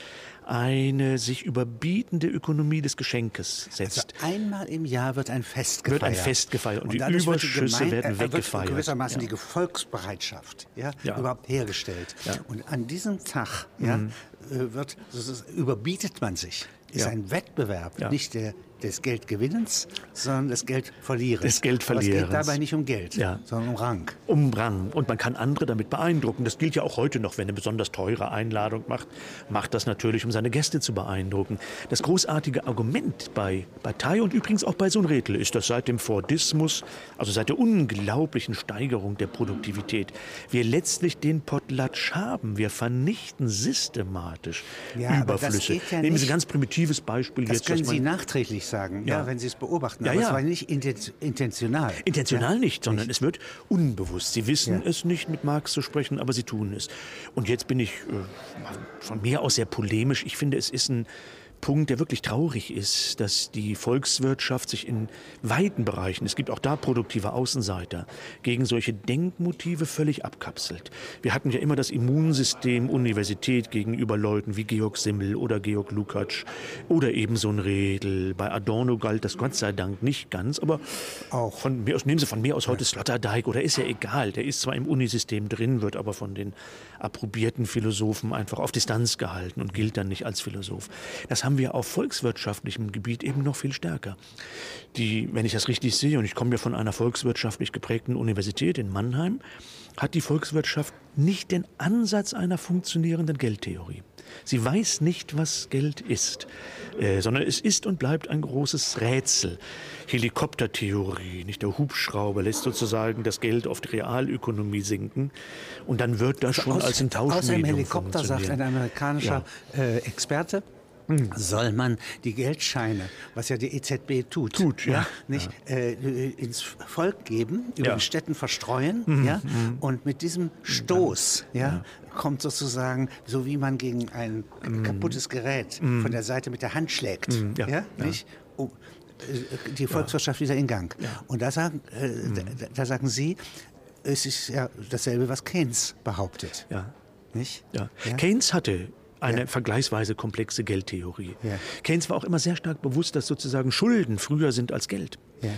eine sich überbietende Ökonomie des Geschenkes Also setzt. einmal im Jahr wird ein Fest Wird gefeiert. ein Fest gefeiert und die dadurch wird Überschüsse Gemein- werden äh, wird weggefeiert. gewissermaßen Ja. die Volksbereitschaft ja, Ja. überhaupt hergestellt. Mhm. Und an diesem Tag ja, äh, wird, überbietet man sich. Ist ein Wettbewerb, nicht der, des Geldgewinnens, sondern des Geldverlierens. Des Aber es geht Geldverlierens. dabei nicht um Geld, Ja. sondern um Rang. um Rang. Und man kann andere damit beeindrucken. Das gilt ja auch heute noch, wenn eine besonders teure Einladung macht, macht das natürlich, um seine Gäste zu beeindrucken. Das großartige Argument bei Partei und übrigens auch bei Sohn-Redl ist, dass seit dem Fordismus, also seit der unglaublichen Steigerung der Produktivität, wir letztlich den Potlatsch haben. Wir vernichten systematisch Ja, das Überflüsse. ja Nehmen Sie ein ganz primitives Beispiel Das jetzt. können dass man Sie nachträglich sagen, ja, Ja. wenn Sie es beobachten. Ja, aber ja. es war nicht inten- intentional. Intentional nicht, sondern es wird unbewusst. Sie wissen es nicht, mit Marx zu sprechen, aber sie tun es. Und jetzt bin ich äh, von mir aus sehr polemisch. Ich finde, es ist ein Punkt, der wirklich traurig ist, dass die Volkswirtschaft sich in weiten Bereichen, es gibt auch da produktive Außenseiter, gegen solche Denkmotive völlig abkapselt. Wir hatten ja immer das Immunsystem Universität gegenüber Leuten wie Georg Simmel oder Georg Lukacs oder eben so ein Redel. Bei Adorno galt das Gott sei Dank nicht ganz, aber Auch. von mir aus, nehmen Sie von mir aus heute Sloterdijk oder ist ja egal. Der ist zwar im Unisystem drin, wird aber von den approbierten Philosophen einfach auf Distanz gehalten und gilt dann nicht als Philosoph. Das haben wir auf volkswirtschaftlichem Gebiet eben noch viel stärker. Die, wenn ich das richtig sehe, und ich komme ja von einer volkswirtschaftlich geprägten Universität in Mannheim, hat die Volkswirtschaft nicht den Ansatz einer funktionierenden Geldtheorie. Sie weiß nicht, was Geld ist, äh, sondern es ist und bleibt ein großes Rätsel. Helikoptertheorie, nicht der Hubschrauber lässt sozusagen das Geld auf die Realökonomie sinken und dann wird das schon als ein Außer im Tauschmedium Helikopter sagt ein amerikanischer äh, Experte, soll man die Geldscheine, was ja die EZB tut, Tut, ja. nicht Äh, ins Volk geben, über Ja. den Städten verstreuen, ja, und mit diesem Stoß, ja, kommt sozusagen, so wie man gegen ein kaputtes Gerät von der Seite mit der Hand schlägt, Ja, ja, ja. nicht? Um, äh, die Volkswirtschaft wieder in Gang. Und da sagen, äh, da, da sagen Sie, es ist ja dasselbe, was Keynes behauptet. Ja. Nicht? Ja. Keynes hatte eine vergleichsweise komplexe Geldtheorie. Ja. Keynes war auch immer sehr stark bewusst, dass sozusagen Schulden früher sind als Geld. Ja.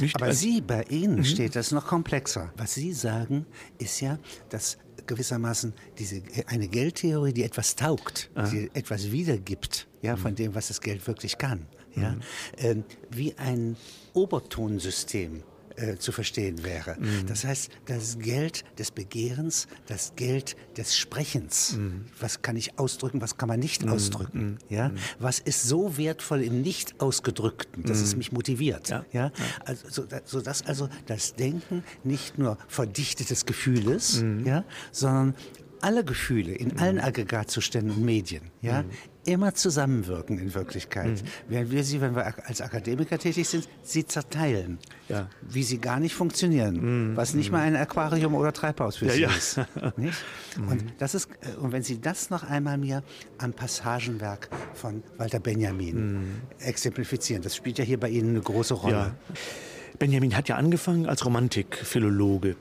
Nicht? Aber Also- Sie, bei Ihnen steht das noch komplexer. Was Sie sagen, ist ja, dass gewissermaßen diese, eine Geldtheorie, die etwas taugt, die etwas wiedergibt, ja, von dem, was das Geld wirklich kann, ja, ähm, wie ein Obertonsystem äh, zu verstehen wäre. Das heißt, das Geld des Begehrens, das Geld des Sprechens. Was kann ich ausdrücken, was kann man nicht ausdrücken? Ja? Was ist so wertvoll im Nicht-Ausgedrückten, dass es mich motiviert? Ja. Ja? Also, so, sodass also das Denken nicht nur verdichtetes Gefühl ist, ja? sondern alle Gefühle in allen Aggregatzuständen und Medien, ja, immer zusammenwirken in Wirklichkeit. Während wir sie, wenn wir als Akademiker tätig sind, sie zerteilen. Ja. Wie sie gar nicht funktionieren. Was nicht mal ein Aquarium oder Treibhaus für Ja, sie ja. ist. Und, das ist, äh, und wenn Sie das noch einmal mir am Passagenwerk von Walter Benjamin exemplifizieren, das spielt ja hier bei Ihnen eine große Rolle. Ja. Benjamin hat ja angefangen als Romantikphilologe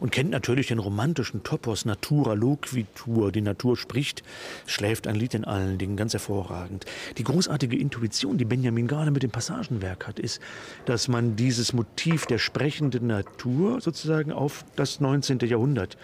und kennt natürlich den romantischen Topos Natura Loquitur. Die Natur spricht, schläft ein Lied in allen Dingen, ganz hervorragend. Die großartige Intuition, die Benjamin gerade mit dem Passagenwerk hat, ist, dass man dieses Motiv der sprechenden Natur sozusagen auf das 19. Jahrhundert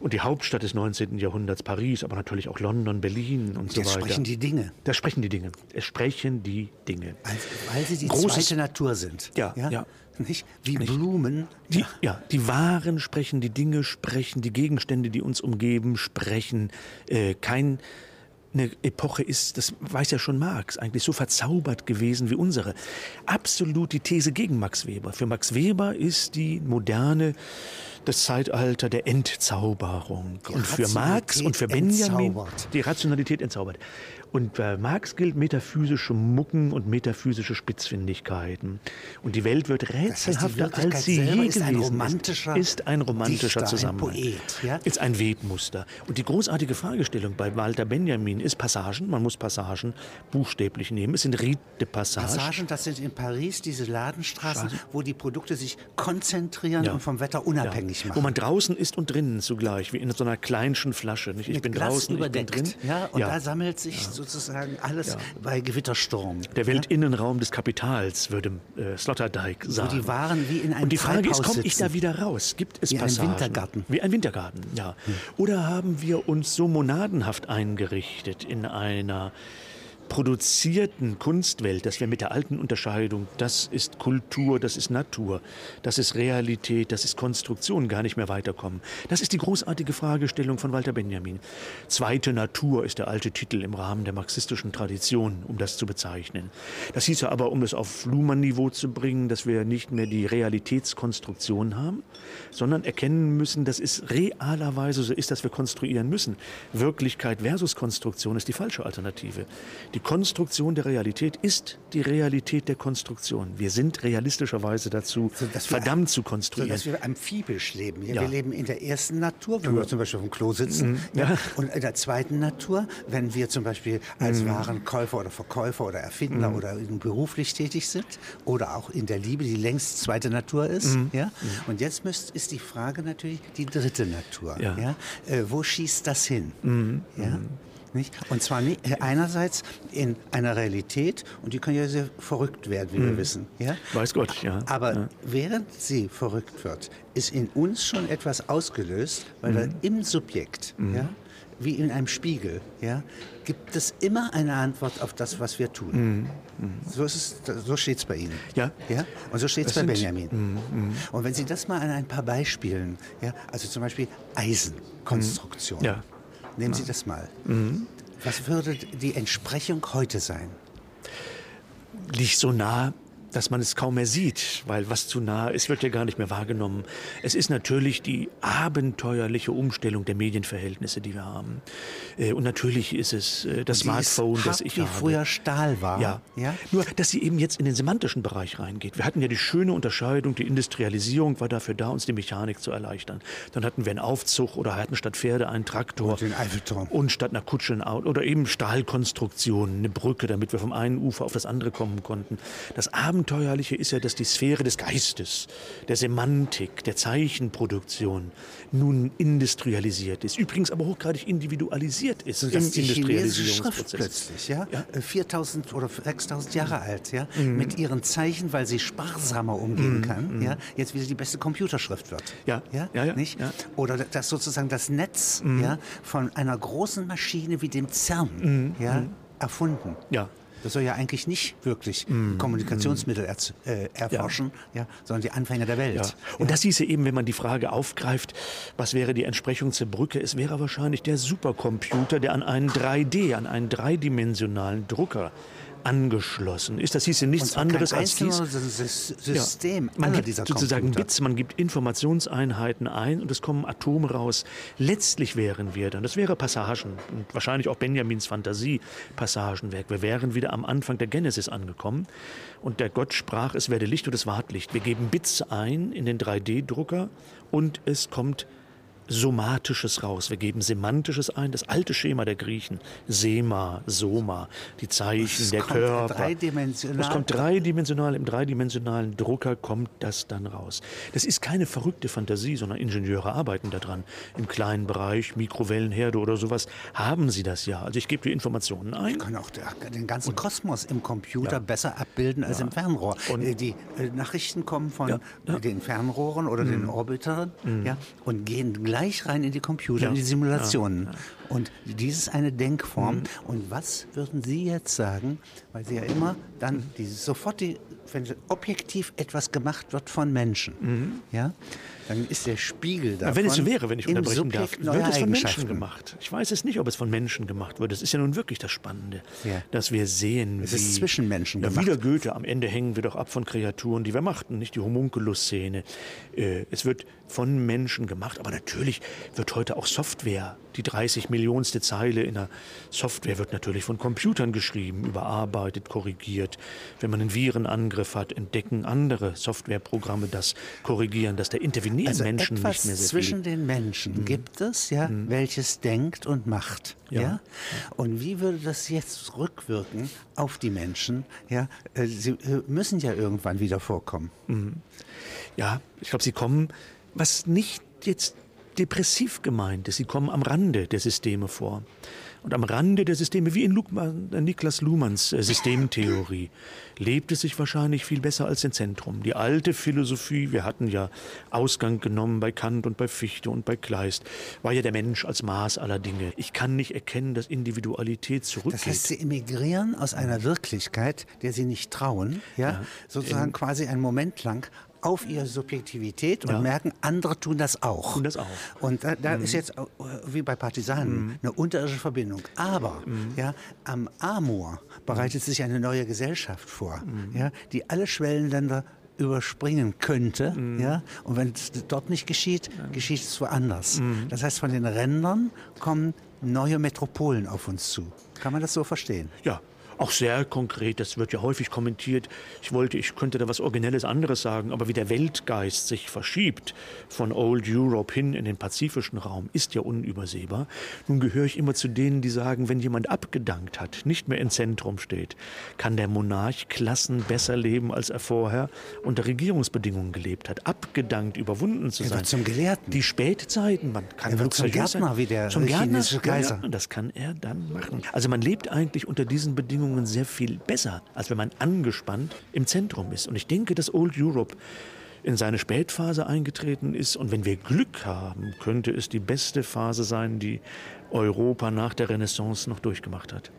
und die Hauptstadt des 19. Jahrhunderts, Paris, aber natürlich auch London, Berlin und so Jetzt weiter. sprechen die Dinge. Da sprechen die Dinge. Es sprechen die Dinge. Weil, weil sie die Großes- zweite Natur sind. Ja, ja. Nicht? Wie Blumen. Die, ja, die Waren sprechen, die Dinge sprechen, die Gegenstände, die uns umgeben, sprechen. Äh, kein eine Epoche ist, das weiß ja schon Marx, eigentlich so verzaubert gewesen wie unsere. Absolut die These gegen Max Weber. Für Max Weber ist die moderne das Zeitalter der Entzauberung. und für Marx und für Benjamin entzaubert. die Rationalität entzaubert. Und bei Marx gilt metaphysische Mucken und metaphysische Spitzfindigkeiten. Und die Welt wird Das heißt, rätselhafter, als sie je ist ein gewesen romantischer ist. Ist ein romantischer Dichter, ein Zusammenhang. Poet, ja? Ist ein Webmuster. Und die großartige Fragestellung bei Walter Benjamin ist Passagen. Man muss Passagen buchstäblich nehmen. Es sind Redepassagen. Passagen, das sind in Paris diese Ladenstraßen, wo die Produkte sich konzentrieren und vom Wetter unabhängig ja. machen. Wo man draußen ist und drinnen zugleich, wie in so einer kleinschen Flasche. Nicht? Ich mit bin Glas draußen, überdeckt. ich bin drin. Ja, und da sammelt sich sozusagen alles bei Gewittersturm. Der Weltinnenraum des Kapitals, würde äh, Sloterdijk sagen. die Waren wie in einem Und die Frage ist, Treibhaus komme ich da wieder raus? Gibt es Wie ein Passagen? Wintergarten. Wie ein Wintergarten, ja. Oder haben wir uns so monadenhaft eingerichtet in einer produzierten Kunstwelt, dass wir mit der alten Unterscheidung, das ist Kultur, das ist Natur, das ist Realität, das ist Konstruktion, gar nicht mehr weiterkommen. Das ist die großartige Fragestellung von Walter Benjamin. Zweite Natur ist der alte Titel im Rahmen der marxistischen Tradition, um das zu bezeichnen. Das hieß ja aber, um es auf Luhmann-Niveau zu bringen, dass wir nicht mehr die Realitätskonstruktion haben, sondern erkennen müssen, dass es realerweise so ist, dass wir konstruieren müssen. Wirklichkeit versus Konstruktion ist die falsche Alternative. Die Konstruktion der Realität ist die Realität der Konstruktion. Wir sind realistischerweise dazu wir- verdammt zu So konstruieren. dass wir amphibisch leben. Ja, Ja. Wir leben in der ersten Natur, wenn wir zum Beispiel auf dem Klo sitzen. Ja. Und in der zweiten Natur, wenn wir zum Beispiel als Warenkäufer oder Verkäufer oder Erfinder oder in- beruflich tätig sind. Oder auch in der Liebe, die längst zweite Natur ist. Ja. Und jetzt müsst, ist die Frage natürlich die dritte Natur. Ja. Ja. Äh, wo schießt das hin? Ja. Nicht? Und zwar äh, einerseits in einer Realität, und die kann ja sehr verrückt werden, wie wir wissen. Ja? Weiß Gott, ja. Aber ja. während sie verrückt wird, ist in uns schon etwas ausgelöst, weil Mhm. da im Subjekt, ja, wie in einem Spiegel, ja, gibt es immer eine Antwort auf das, was wir tun. So, ist es, so steht es bei Ihnen. Mhm. Ja. Ja? Und so steht es bei sind- Mhm, Benjamin. Und wenn Sie das mal an ein paar Beispielen, ja, also zum Beispiel Eisenkonstruktion, Ja. Nehmen Sie das mal. Mhm. Was würde die Entsprechung heute sein? liegt so nah, dass man es kaum mehr sieht, weil was zu nah ist, wird ja gar nicht mehr wahrgenommen. Es ist natürlich die abenteuerliche Umstellung der Medienverhältnisse, die wir haben. Äh, Und natürlich ist es äh, das ist Smartphone, das ich habe. früher Stahl war. Ja. ja? Nur, dass sie eben jetzt in den semantischen Bereich reingeht. Wir hatten ja die schöne Unterscheidung, die Industrialisierung war dafür da, uns die Mechanik zu erleichtern. Dann hatten wir einen Aufzug oder hatten statt Pferde einen Traktor. Und den Eiffelturm. Und statt einer Kutsche ein Auto. Oder eben Stahlkonstruktionen, eine Brücke, damit wir vom einen Ufer auf das andere kommen konnten. Das Abenteuerliche ist ja, dass die Sphäre des Geistes, der Semantik, der Zeichenproduktion nun industrialisiert ist. Übrigens aber hochgradig individualisiert ist im dass die chinesische Schrift plötzlich, ja, Ja. äh, 4000 oder 6000 Jahre alt, ja, Mhm. mit ihren Zeichen, weil sie sparsamer umgehen kann, ja, jetzt wieder die beste Computerschrift wird. Ja. ja, Ja, ja, nicht? Mhm. Oder dass sozusagen das Netz, ja, von einer großen Maschine wie dem CERN, Mhm. ja, erfunden. Ja. Das soll ja eigentlich nicht wirklich mm, Kommunikationsmittel mm. äh, erforschen, ja. ja. sondern die Anfänge der Welt. Ja. Und das hieße eben, wenn man die Frage aufgreift, was wäre die Entsprechung zur Brücke? Es wäre wahrscheinlich der Supercomputer, der an einen 3D, an einen dreidimensionalen Drucker angeschlossen ist. Das hieße nichts anderes als dies. System ja, man gibt sozusagen Computer. Bits, man gibt Informationseinheiten ein und es kommen Atome raus. Letztlich wären wir dann, das wäre Passagen und wahrscheinlich auch Benjamins Fantasie Passagenwerk. Wir wären wieder am Anfang der Genesis angekommen und der Gott sprach, es werde Licht und es ward Licht. Wir geben Bits ein in den 3D-Drucker und es kommt Somatisches raus. Wir geben Semantisches ein, das alte Schema der Griechen. Sema, Soma, die Zeichen, das der Körper. Dreidimensional. Das kommt dreidimensional, im dreidimensionalen Drucker kommt das dann raus. Das ist keine verrückte Fantasie, sondern Ingenieure arbeiten daran. Im kleinen Bereich, Mikrowellenherde oder sowas, haben sie das ja. Also ich gebe die Informationen ein. Ich kann auch den ganzen und, Kosmos im Computer ja. besser abbilden als ja. im Fernrohr. Und äh, die äh, Nachrichten kommen von ja. den Fernrohren oder mhm. den Orbitern mhm. ja, und gehen gleich rein in die Computer, ja. in die Simulationen. Ja. Ja. Und dies ist eine Denkform. Mhm. Und was würden Sie jetzt sagen, weil Sie ja immer dann die, sofort die, wenn objektiv etwas gemacht wird von Menschen, mhm. ja, dann ist der Spiegel. Ja, wenn es so wäre, wenn ich unterbrechen darf, wird es von Menschen gemacht. Ich weiß es nicht, ob es von Menschen gemacht wird. Das ist ja nun wirklich das Spannende, ja. dass wir sehen, es wie... ist zwischen Menschen ja, gemacht. Wieder Goethe, am Ende hängen wir doch ab von Kreaturen, die wir machten, nicht die Homunculus-Szene. Äh, es wird von Menschen gemacht, aber natürlich wird heute auch Software, die 30 Millionste Zeile in der Software wird natürlich von Computern geschrieben, überarbeitet, korrigiert. Wenn man einen Virenangriff hat, entdecken andere Softwareprogramme das, korrigieren das, der interveniert definieren also Menschen etwas nicht mehr sehr zwischen viel. den Menschen mhm. gibt es, ja, mhm. welches denkt und macht. Ja. ja. Und wie würde das jetzt rückwirken auf die Menschen? Ja, äh, sie äh, müssen ja irgendwann wieder vorkommen. Mhm. Ja, ich glaube, sie kommen, was nicht jetzt depressiv gemeint ist. Sie kommen am Rande der Systeme vor und am Rande der Systeme, wie in Luhmann, äh, Niklas Luhmanns äh, Systemtheorie, lebt es sich wahrscheinlich viel besser als im Zentrum. Die alte Philosophie, wir hatten ja Ausgang genommen bei Kant und bei Fichte und bei Kleist, war ja der Mensch als Maß aller Dinge. Ich kann nicht erkennen, dass Individualität zurückgeht. Das heißt, sie emigrieren aus einer Wirklichkeit, der sie nicht trauen, ja, ja sozusagen quasi einen Moment lang auf ihre Subjektivität und ja. merken, andere tun das auch. Tun das auch. Und da, da mhm. ist jetzt äh, wie bei Partisanen mhm. eine unterirdische Verbindung. Aber mhm. ja, am Amor bereitet sich eine neue Gesellschaft vor, mhm. ja, die alle Schwellenländer überspringen könnte. Mhm. Ja? Und wenn es dort nicht geschieht, geschieht es woanders. Mhm. Das heißt, von den Rändern kommen neue Metropolen auf uns zu. Kann man das so verstehen? Ja, auch sehr konkret, das wird ja häufig kommentiert. Ich wollte, ich könnte da was Originelles anderes sagen, aber wie der Weltgeist sich verschiebt von Old Europe hin in den pazifischen Raum, ist ja unübersehbar. Nun gehöre ich immer zu denen, die sagen, wenn jemand abgedankt hat, nicht mehr im Zentrum steht, kann der Monarch Klassen besser leben, als er vorher unter Regierungsbedingungen gelebt hat. Abgedankt, überwunden zu sein. zum Gelehrten. Die Spätzeiten, man kann er wird zum Gärtner sein. wie der zum chinesische Kaiser. Ja, das kann er dann machen. Also man lebt eigentlich unter diesen Bedingungen Bedingungen sehr viel besser, als wenn man angespannt im Zentrum ist. Und ich denke, dass Old Europe in seine Spätphase eingetreten ist. Und wenn wir Glück haben, könnte es die beste Phase sein, die Europa nach der Renaissance noch durchgemacht hat.